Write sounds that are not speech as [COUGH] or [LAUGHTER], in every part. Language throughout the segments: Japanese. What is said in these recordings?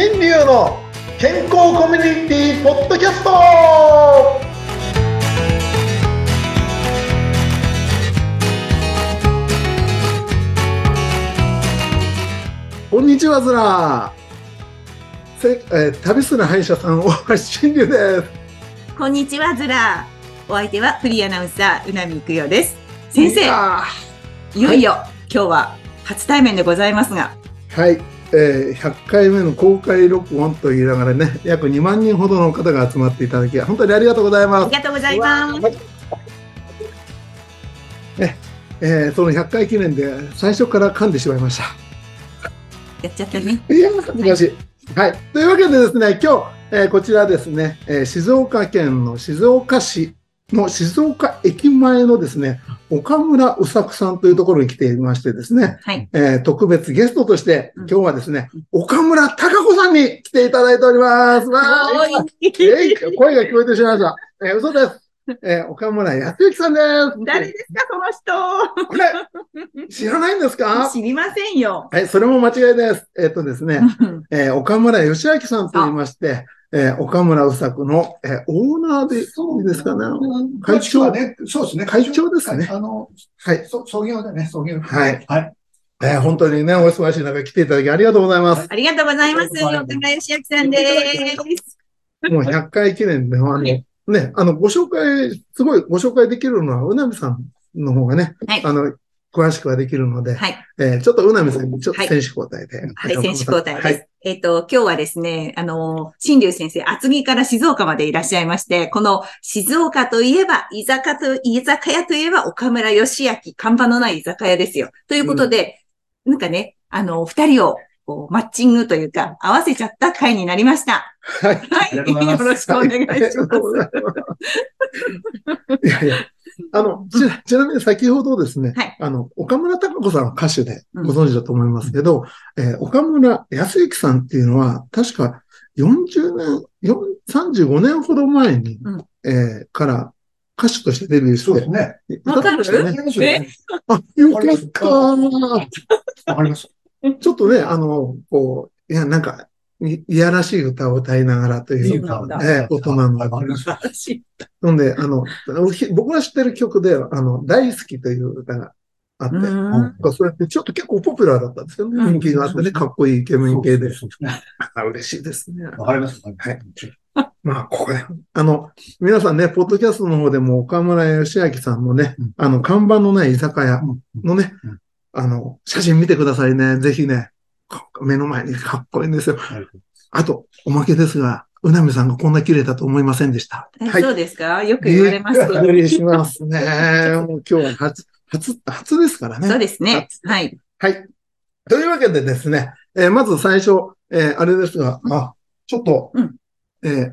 新流の健康コミュニティポッドキャスト。こんにちはずらせ、えー旅する歯医者さん大橋新流です。こんにちは、ズラ。お相手はフリーアナウンサー、うなみくよです。先生、やい。よいよ、今日は初対面でございますが、ーはい、えー100回目の公開録音と言いながらね約2万人ほどの方が集まっていただき本当にありがとうございますありがとうございます。えーその100回記念で最初から噛んでしまいました。やっちゃったね。いや、難しい。はい。というわけでですね、今日、えーこちらですね、えー静岡県の静岡市の静岡駅前のですね、岡村うさくさんというところに来ていましてですね、はい。えー特別ゲストとして、うん今日はですね、岡村隆子さんに来ていただいております。わーえい声が聞こえてしまいました。えー嘘です。えー岡村康之さんです。誰ですか、そのこれ、知らないんです人。か？知りませんよ。はい、それも間違いです。えっ、とですね、えー岡村義明さんと言いまして、えー岡村うさくの、えーオーナーでいいですかね。会長はね、そうですね。会長ですかねあの、はい。そ創業でね、創業。はい。はい。えー本当にね、お忙しい中来ていただきありがとうございます。ありがとうございます。岡村義明さんです。もう100回記念で、あの、ね、あの、ご紹介、すごいご紹介できるのは、うなみさんの方がね、はいあの、詳しくはできるので、はい。えーちょっとうなみさんにちょっとはい選手交代で。はい、選手交代です。はい。えっ、と、今日はですね、あの、新竜先生、厚木から静岡までいらっしゃいまして、この静岡といえば、居酒屋と、居酒屋といえば、岡村義明、看板のない居酒屋ですよ。ということで、なんかね、あの、二人を、こう、マッチングというか、合わせちゃった回になりました。はい。はい。よろしくお願いします。[LAUGHS] いやいや、あの、ちちなみに先ほどですね、はい。あの、岡村隆子さんは歌手でうん。ご存知だと思いますけど、えー岡村康之さんっていうのは、確か40年、よん35年ほど前に、うん。えーから歌手としてデビューしてそうです、ね。わかる？え？あ、よかった。わかります。ちょっとね、あの、こう、いや、なんか、いいやらしい歌を歌いながらといそうかります。す。なんで、あの、ひ僕が知ってる曲で、あの、大好きという歌があって、それってちょっと結構ポピュラーだったんですよね。うん人気があってね、かっこいいイケメン系で。[LAUGHS] 嬉しいですね。わかります。はい。まあ、ここで、あの、皆さんね、ポッドキャストの方でも岡村義明さんのね、うんあの、看板のない居酒屋のねうん、あの、写真見てくださいね。ぜひね、こ目の前にかっこいいんですよ。あと、おまけですが、うなみさんがこんな綺麗だと思いませんでした。えそうですか？よく言われますよ。びっくりしますね。[LAUGHS] もう今日は初、初、初ですからね。そうですね。はい。はい。というわけでですね、えーまず最初、えーあれですが、あ、ちょっと、うんえー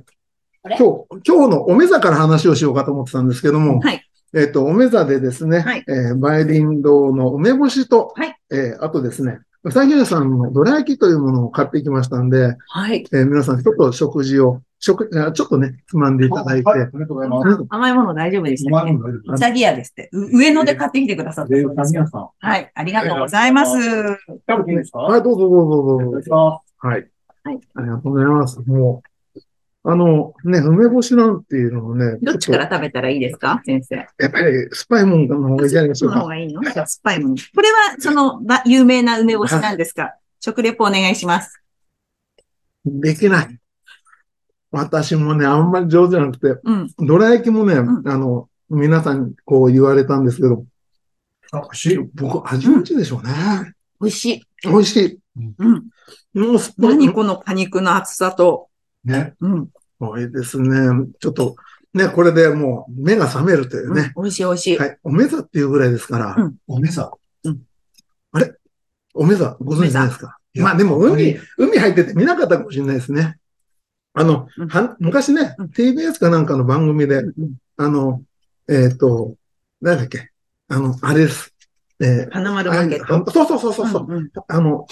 今日、今日のおめざから話をしようかと思ってたんですけども、はい。えっ、と、おめざでですね、はいえーバイリン堂の梅干しと、はいえーあとですね、うさぎ屋さんのどら焼きというものを買ってきましたんで、はい。えー皆さんちょっと食事を、食、あちょっとね、つまんでいただいて、はいありがとうございます。甘いもの大丈夫でしたっけ？うまいの大丈夫うさぎ屋ですって。う上野で買ってきてくださったうですよ。さん。はい。ありがとうございます。食べていいですか？はい、どうぞどうぞどうぞ。いただきます。はい。はい。ありがとうございます。もう、あの、ね、梅干しなんていうのもね、どっちから食べたらいいですか先生？やっぱり、スパイモンの方がいいじゃないでしょうか。その方がいいの？じゃあ酸っぱいもの。これは、その、ば有名な梅干しなんですか？食レポお願いします。できない。私もね、あんまり上手じゃなくて、うん。どら焼きもね、んあの、皆さんにこう言われたんですけど、あ、美味しい。僕、味落ちでしょうね。美味しい。美味しい。うん。もう、何この果肉の厚さと。ね。うん。多いですね。ちょっと、ね、これでもう目が覚めるというね。美味しい美味しい。はい。おめざっていうぐらいですから、うんおめさ。おめざご存知ないですか？まあでも海、海入ってて見なかったかもしれないですね。あの、うんは昔ねうん TBS かなんかの番組で、うんあの、えっ、と、なんだっけ、あの、あれです。えー花丸マーケット。あそうそうそうそうあの、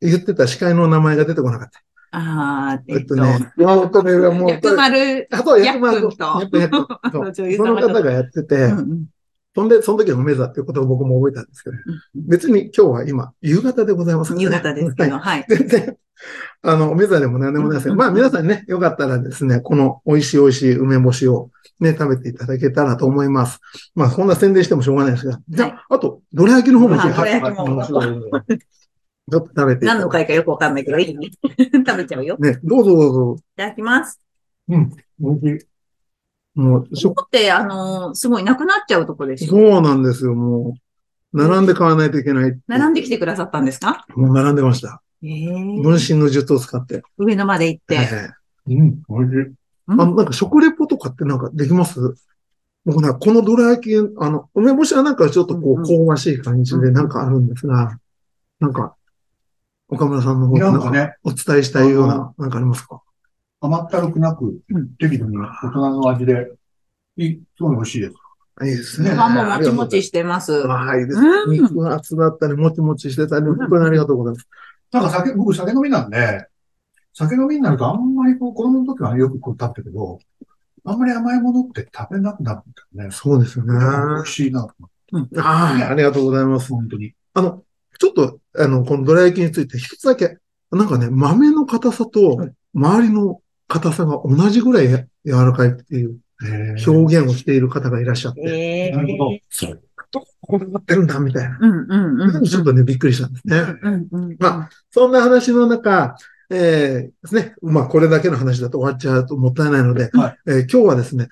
言ってた司会の名前が出てこなかった。ああ、えっとね、いや、本当ね、もう、薬丸、あと、薬丸と薬丸薬丸その方がやってて、うんうん。そんで、その時は梅座っていうことを僕も覚えたんですけど、別に今日は今、夕方でございますね。夕方ですけはい。ど、はい。全然、あの、梅座でも何でもないですけど、まあ皆さんね、よかったらですね、この美味しい美味しい梅干しをね、食べていただけたらと思います。まあそんな宣伝してもしょうがないですが、じゃあ、あと、どら焼きの方もまあどら焼きもちょっと食べて何の回かよくわかんないけど、いいね。[LAUGHS] 食べちゃうよ。いね、どうぞどうぞ。ただきます。うん、美味しい。もう、ここって、あのーすごいなくなっちゃうとこですよ。そうなんですよ、もう。並んで買わないといけない。並んできてくださったんですか？もう並んでました。ええ分身の術を使って。上野まで行って。ええうん、美味しい。うんあの、なんか食レポとかってなんかできます？僕なんかこのどら焼き、あの、梅干しはなんかちょっとこうんう、香ばしい感じでなんかあるんですが、なんか、岡村さんの方でなんかね、お伝えしたいような、なんかありますか？甘ったるくなくうん、適度に大人の味で、いい、すごい美味しいです。いいですね。皮ももちもちしてます。はい、です。うん肉が厚だったり、もちもちしてたり、本当にありがとうございます。なんか酒、僕酒飲みなんで、酒飲みになるとあんまりこう、子供の時はよくこう食べたけど、あんまり甘いものって食べなくなるんだよね。そうですよね。美は味しいなと思って。い、ありがとうございます。本当に。あの、ちょっと、あの、このどら焼きについて一つだけ、なんかね、豆の硬さと周りの硬さが同じぐらい柔らかいっていう表現をしている方がいらっしゃって、ええなるほどそう、こうなってるんだ、みたいな。うんうんうん。ちょっとね、びっくりしたんですね。うんうん。まそんな話の中、えーですね、まあ、これだけの話だと終わっちゃうともったいないので、はいえー今日はですね、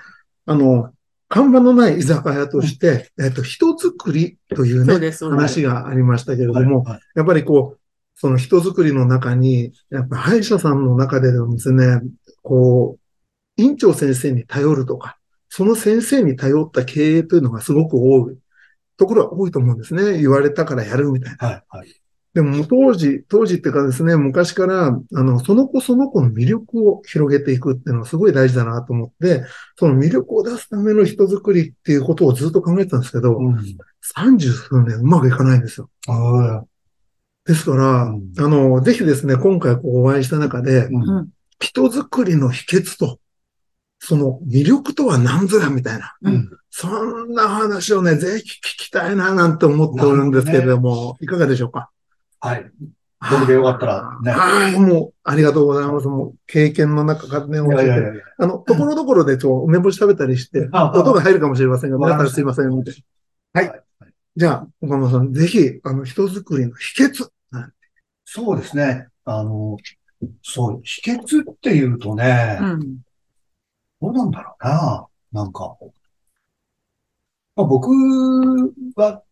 あの、看板のない居酒屋として、えっ、と、人作りというね。話がありましたけれども、はいやっぱりこう、その人づくりの中に、やっぱ歯医者さんの中でですね、こう、院長先生に頼るとか、その先生に頼った経営というのがすごく多いところは多いと思うんですね。言われたからやるみたいな。はい、はい。でも当時、当時っていうかですね、昔から、あの、その子その子の魅力を広げていくっていうのはすごい大事だなと思って、その魅力を出すための人づくりっていうことをずっと考えてたんですけど、うん。三十数年うまくいかないんですよ。ですから、うんあの、ぜひですね、今回こうお会いした中で、うんうん人づくりの秘訣と、その魅力とは何ぞやみたいな、うん。そんな話をね、ぜひ聞きたいななんて思っておるんですけれども、いかがでしょうか？はい。僕でよかったらねはい、もう、ありがとうございます。もう、経験の中からね、い教えてやいやいやいや。あの、ところどころで、ちょ、梅干し食べたりして、音が入るかもしれませんが、皆さんすいません、みたいな。はいはい。じゃあ、岡村さん、ぜひ、あの、人づくりの秘訣。そうですね。あの、そう、秘訣っていうとね、うん。どうなんだろうな。なんか。まあ、僕は、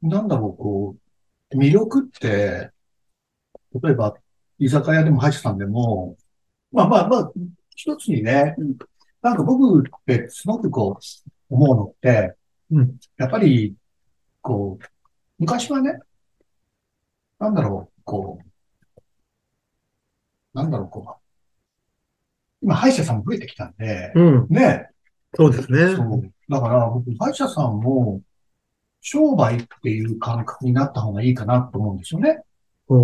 なんだろう、こう、魅力って、例えば、居酒屋でも歯医者さんでも、まあまあまあ、一つにねうん、なんか僕ってすごくこう、思うのって、うんやっぱり、こう、昔はね、なんだろう、こう、なんだろう、こう、今歯医者さんも増えてきたんで、うん、ね、そうですね。そう。だから、僕、歯医者さんも、商売っていう感覚になった方がいいかなと思うんですよね。お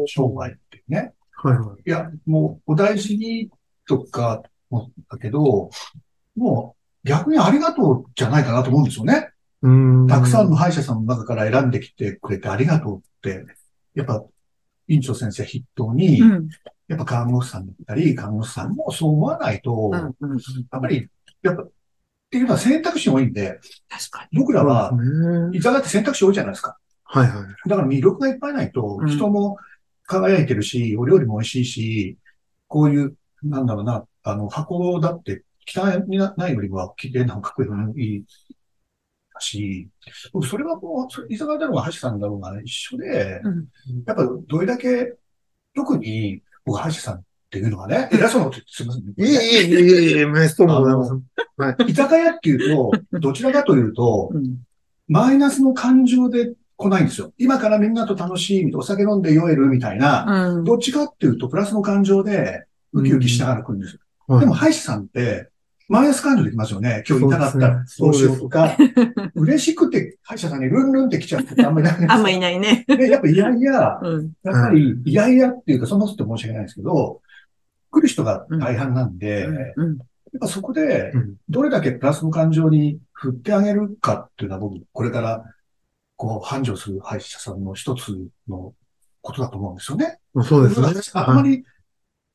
おー商売ってね。はいはい。いや、もう、お大事にとかもだけど、もう、逆にありがとうじゃないかなと思うんですよね。うーん。たくさんの歯医者さんの中から選んできてくれてありがとうって、やっぱ、院長先生筆頭に、うん。やっぱ看護師さんだったり、看護師さんもそう思わないと、うん。やうん。っぱり、やっぱ、っていうのは選択肢多いんで、確かに。僕らはそう、ですね。居酒屋って選択肢多いじゃないですか。はいはい。だから魅力がいっぱいないとう、ん人も輝いてるし、お料理も美味しいし、こういう、なんだろうな、あの、箱だって汚いないよりは綺麗なかっこいいのもいいし、僕それはこう、それ居酒屋だろうが、橋さんだろうが一緒で、うん。やっぱどれだけ、特に僕、橋さんっていうのがね、偉そうなこと言ってすみませんね。いえいえいえいえ、メストもございます。居酒屋っていうと、どちらかというと、うん。マイナスの感情で来ないんですよ。今からみんなと楽しい、お酒飲んで酔えるみたいな、うん。どっちかっていうと、プラスの感情で、ウキウキしながら来るんですよ。はいでも、歯医者さんって、マイナス感情できますよね。今日痛かったらどうしようとか、嬉しくて歯医者さんにルンルンって来ちゃうってあんまりないんで [LAUGHS] あんまいないね。で、やっぱいやいや、うん。やっぱり、いやいやっていうか、そんなことって申し訳ないんですけど、来る人が大半なんで、うん。っぱそこでうん、どれだけプラスの感情に振ってあげるかっていうのは僕、これから、こう、繁盛する歯医者さんの一つのことだと思うんですよね。そうですね。はいあんまり、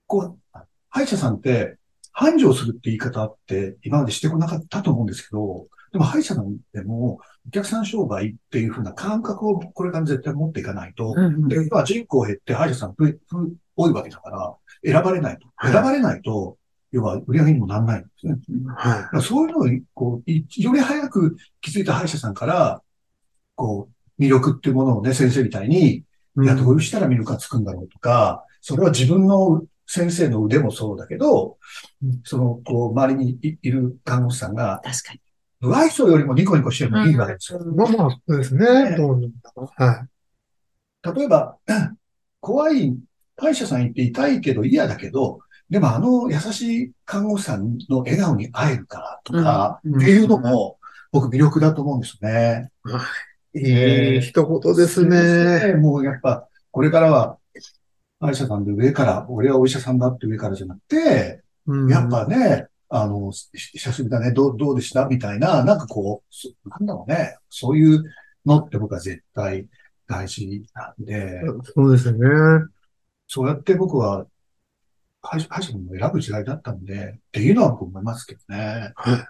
こう、歯医者さんって、繁盛するって言い方って今までしてこなかったと思うんですけど、でも歯医者さんでも、お客さん商売っていう風な感覚をこれから絶対持っていかないと、うんで、今人口減って歯医者さん増え増え多いわけだから、選ばれないと。はい選ばれないと、要は売り上げにもならないんですね。はいだからそういうのを、こう、いより早く気づいた歯医者さんから、こう、魅力っていうものをね、先生みたいに、いや、どういうしたら魅力がつくんだろうとか、それは自分の先生の腕もそうだけどうん、その、こう、周りにいいる看護師さんが、確かに。不愛想よりもニコニコしてるのがいいわけですよ。まあまあ、そうですね。どうは例えば、[CLEARS THROAT] 怖い、歯医者さん行って痛いけど嫌だけど、でもあの優しい看護師さんの笑顔に会えるからとか、うんっていうのも、僕魅力だと思うんですよね。い。いい一言ですね。もうやっぱ、これからは、歯医者さんで上から、俺はお医者さんだって上からじゃなくて、うんやっぱね、あの、し久しぶりだね、どう、どうでした？みたいな、なんかこう、そなんだろうね、そういうのって僕は絶対大事なんで、そうですね。そうやって僕は、歯医歯医者さんを選ぶ時代だったんで、っていうのは僕思いますけどね。はい。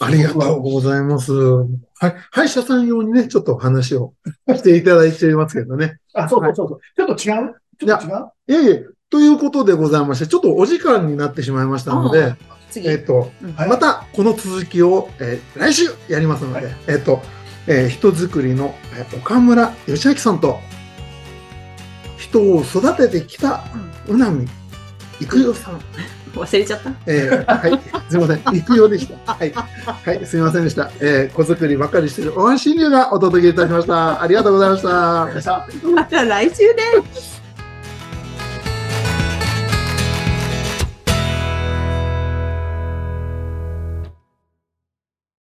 ありがとうございます。はい。歯医者さん用にね、ちょっとお話をしていただいていますけどね。あ、そうそうそうそう。ちょっと違う？ちょっと違う？いえいえ、ということでございまして、ちょっとお時間になってしまいましたので、次。えっと、うんはいまたこの続きを、えー来週やりますので、はいえっと、えー人づくりの、えー岡村義明さんと、人を育ててきたうなみ育代さん、忘れちゃった？えーはい、すみません、育代でした。はい、はい、すみませんでした。えー、子作りばっかりしているお安心流がお届けいたしました。ありがとうございました。また来週です。